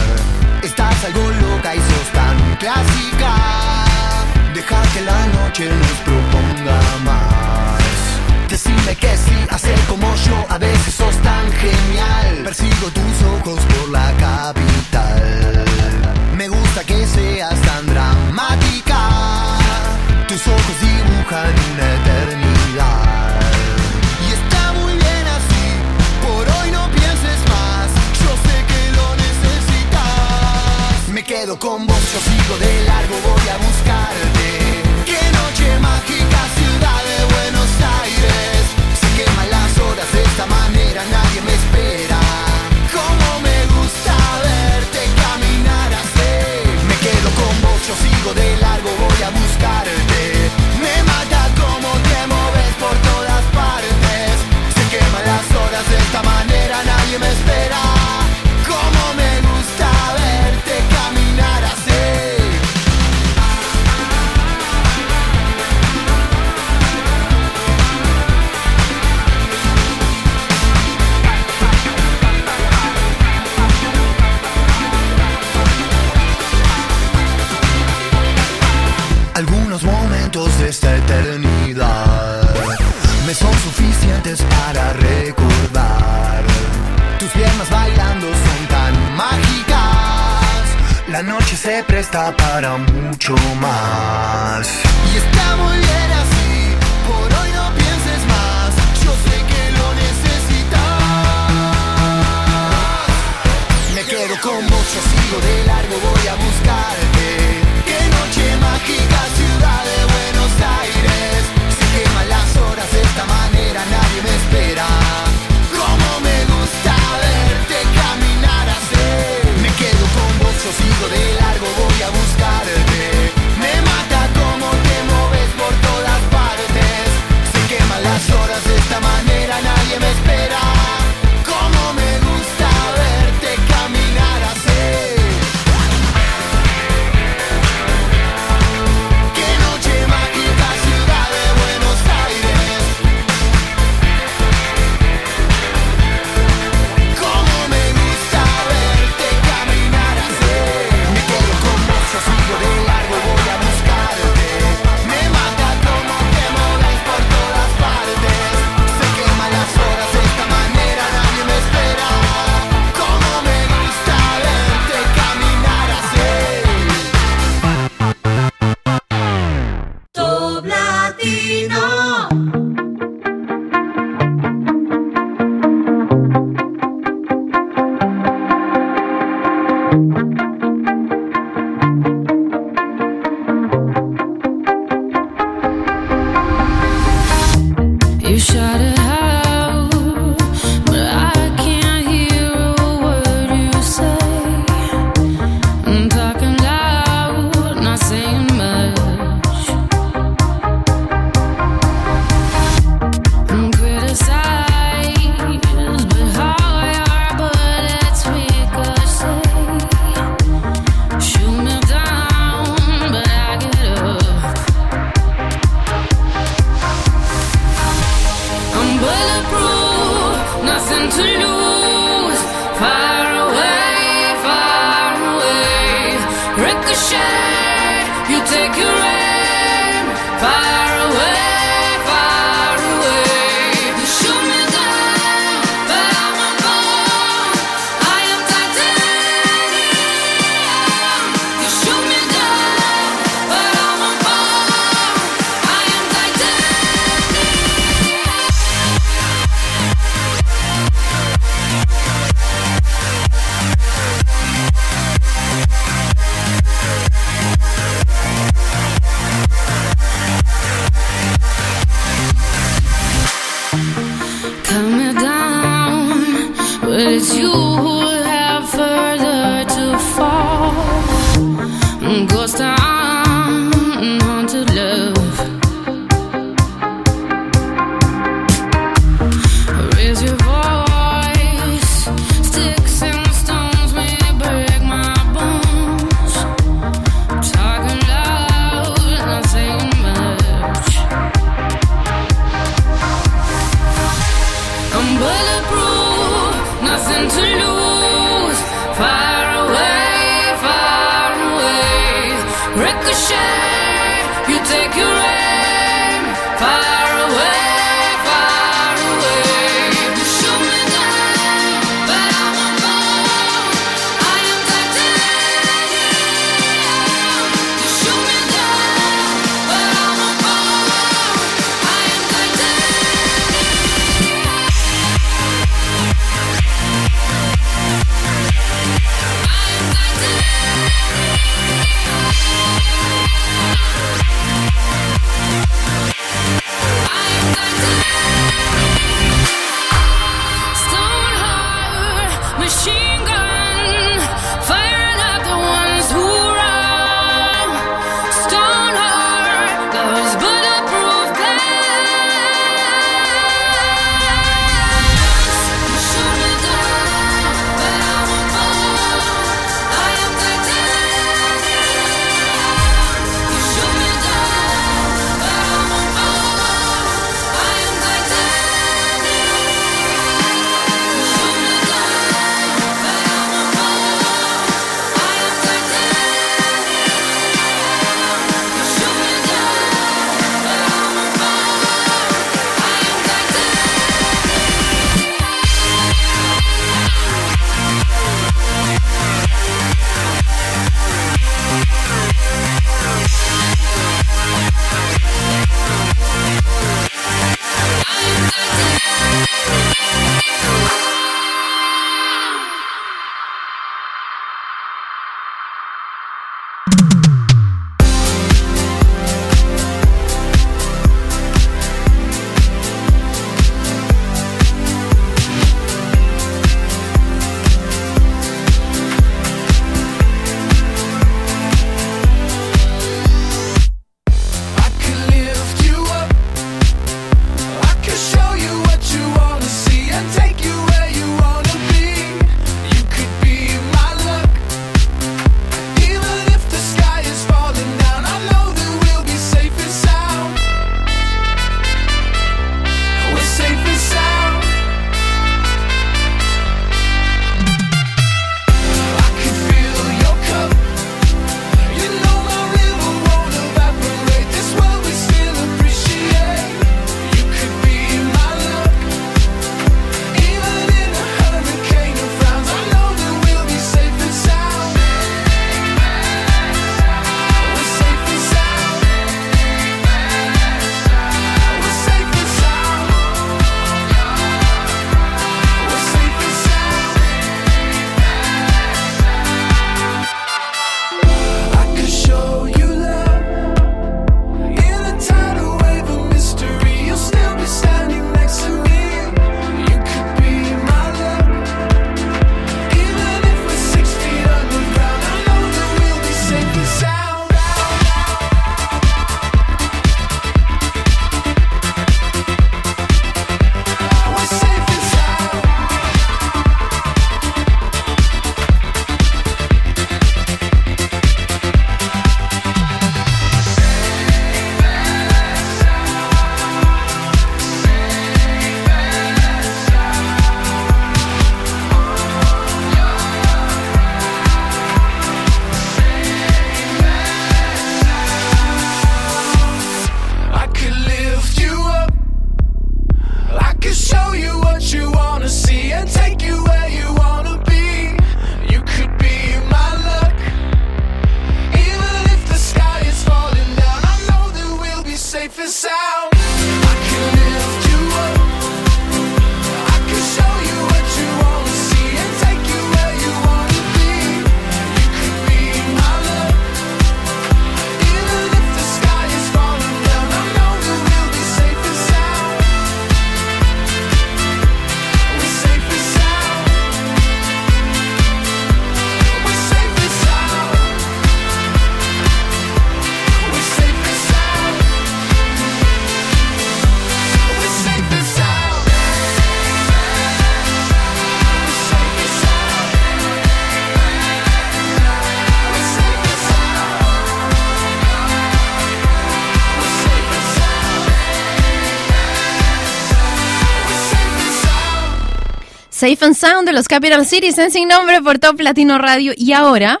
Safe and Sound de los Capital Cities en Sin Nombre por Top Latino Radio. Y ahora,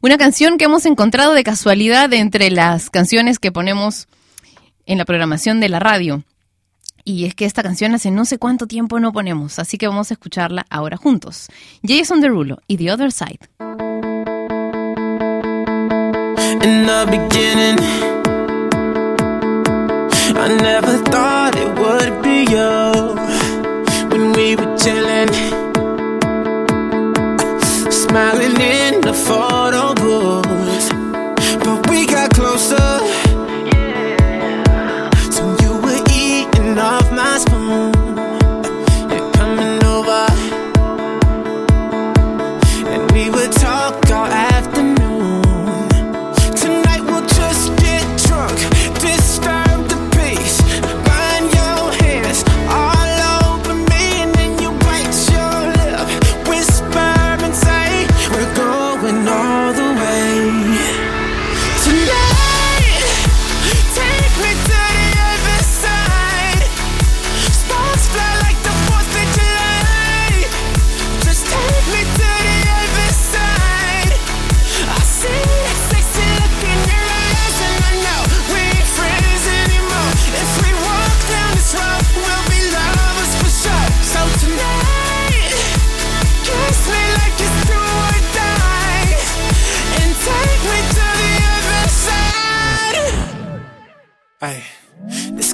una canción que hemos encontrado de casualidad entre las canciones que ponemos en la programación de la radio. Y es que esta canción hace no sé cuánto tiempo no ponemos, así que vamos a escucharla ahora juntos. Jason Derulo y The Other Side. In the beginning, I never thought it would be you. when we were chillin', smiling in the photo booth.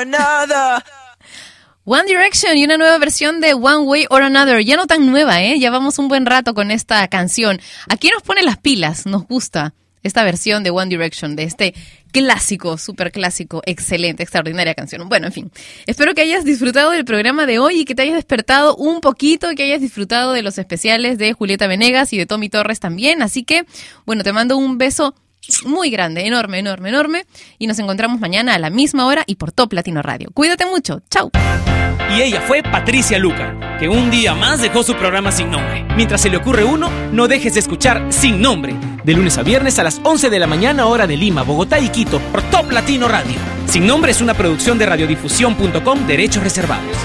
Another. One Direction y una nueva versión de One Way or Another, ya no tan nueva, ¿eh? Ya vamos un buen rato con esta canción. Aquí nos pone las pilas, nos gusta esta versión de One Direction, de este clásico, súper clásico, excelente, extraordinaria canción. Bueno, en fin, espero que hayas disfrutado del programa de hoy y que te hayas despertado un poquito, que hayas disfrutado de los especiales de Julieta Venegas y de Tommy Torres también. Así que, bueno, te mando un beso muy grande, enorme, enorme, enorme. Y nos encontramos mañana a la misma hora y por Top Latino Radio. Cuídate mucho. Chau. Y ella fue Patricia Luca, que un día más dejó su programa sin nombre. Mientras se le ocurre uno, no dejes de escuchar Sin Nombre, de lunes a viernes a las 11 de la mañana hora de Lima, Bogotá y Quito, por Top Latino Radio. Sin Nombre es una producción de radiodifusión.com, derechos reservados.